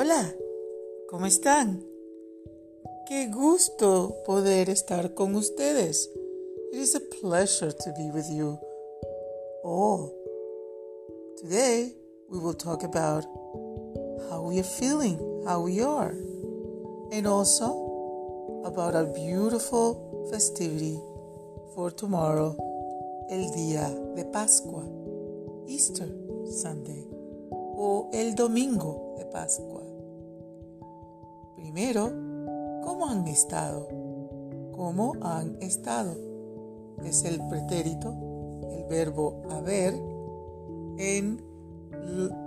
Hola, ¿cómo están? Qué gusto poder estar con ustedes. It is a pleasure to be with you all. Today we will talk about how we are feeling, how we are, and also about our beautiful festivity for tomorrow, el día de Pascua, Easter Sunday, o el domingo de Pascua. Primero, ¿cómo han estado? ¿Cómo han estado? Es el pretérito, el verbo haber en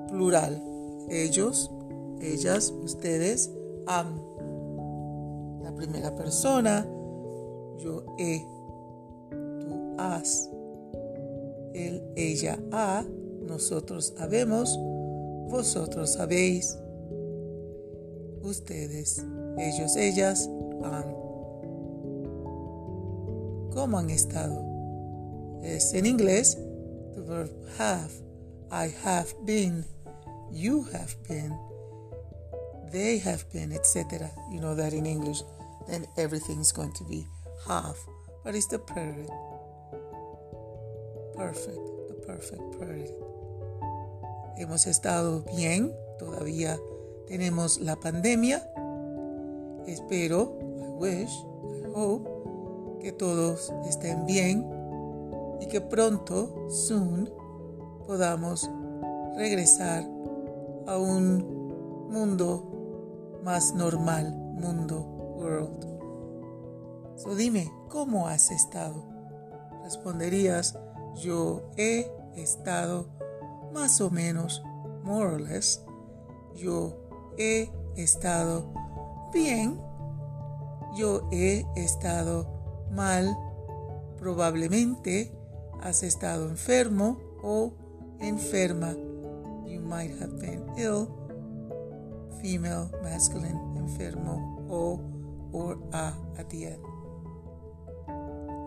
plural. Ellos, ellas, ustedes han. La primera persona, yo he, tú has, él, ella, ha, nosotros habemos, vosotros sabéis, ustedes, ellos, ellas han. ¿Cómo han estado? Es en inglés, the verb have. I have been. You have been. They have been, etc. You know that in English. Then everything's going to be have. But it's the perfect. Perfect. The perfect perfect. Hemos estado bien. Todavía tenemos la pandemia. Espero, I wish, I hope, que todos estén bien y que pronto, soon, podamos regresar a un mundo más normal, mundo, world. So dime, ¿cómo has estado? Responderías, yo he estado más o menos, more or less. Yo he estado bien. Yo he estado mal. Probablemente has estado enfermo o enferma. You might have been ill. Female, masculine, enfermo o or a at the end.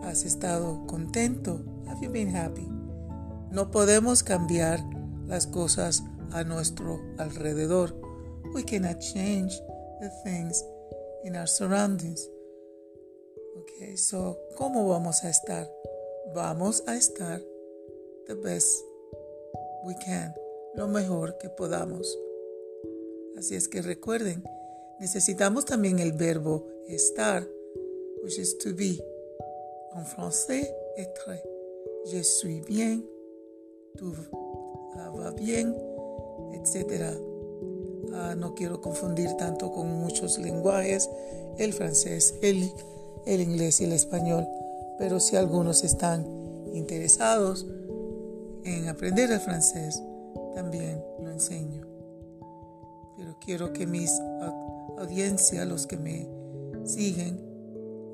¿Has estado contento? Have you been happy? No podemos cambiar las cosas a nuestro alrededor. We cannot change the things in our surroundings. Okay, so ¿cómo vamos a estar? Vamos a estar the best we can, lo mejor que podamos. Así es que recuerden, necesitamos también el verbo estar, which is to be. En français, être. Je suis bien, tout va bien, etc. Ah, no quiero confundir tanto con muchos lenguajes, el francés, el, el inglés y el español, pero si algunos están interesados en aprender el francés, también lo enseño. Pero quiero que mis audiencia, los que me siguen,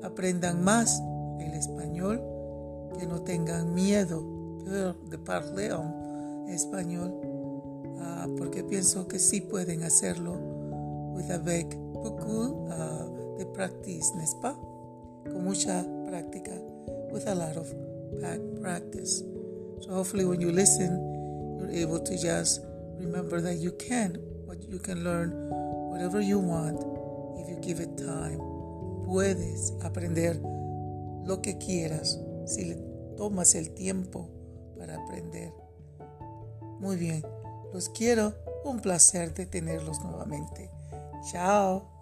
aprendan más el español, que no tengan miedo de parler español, uh, porque pienso que sí pueden hacerlo with avec beaucoup uh, de practice, n'est-ce? Con mucha práctica, with a lot of practice. So hopefully when you listen, you're able to just remember that you can, what you can learn whatever you want if you give it time. Puedes aprender lo que quieras si tomas el tiempo para aprender. Muy bien, los quiero, un placer de tenerlos nuevamente. Chao.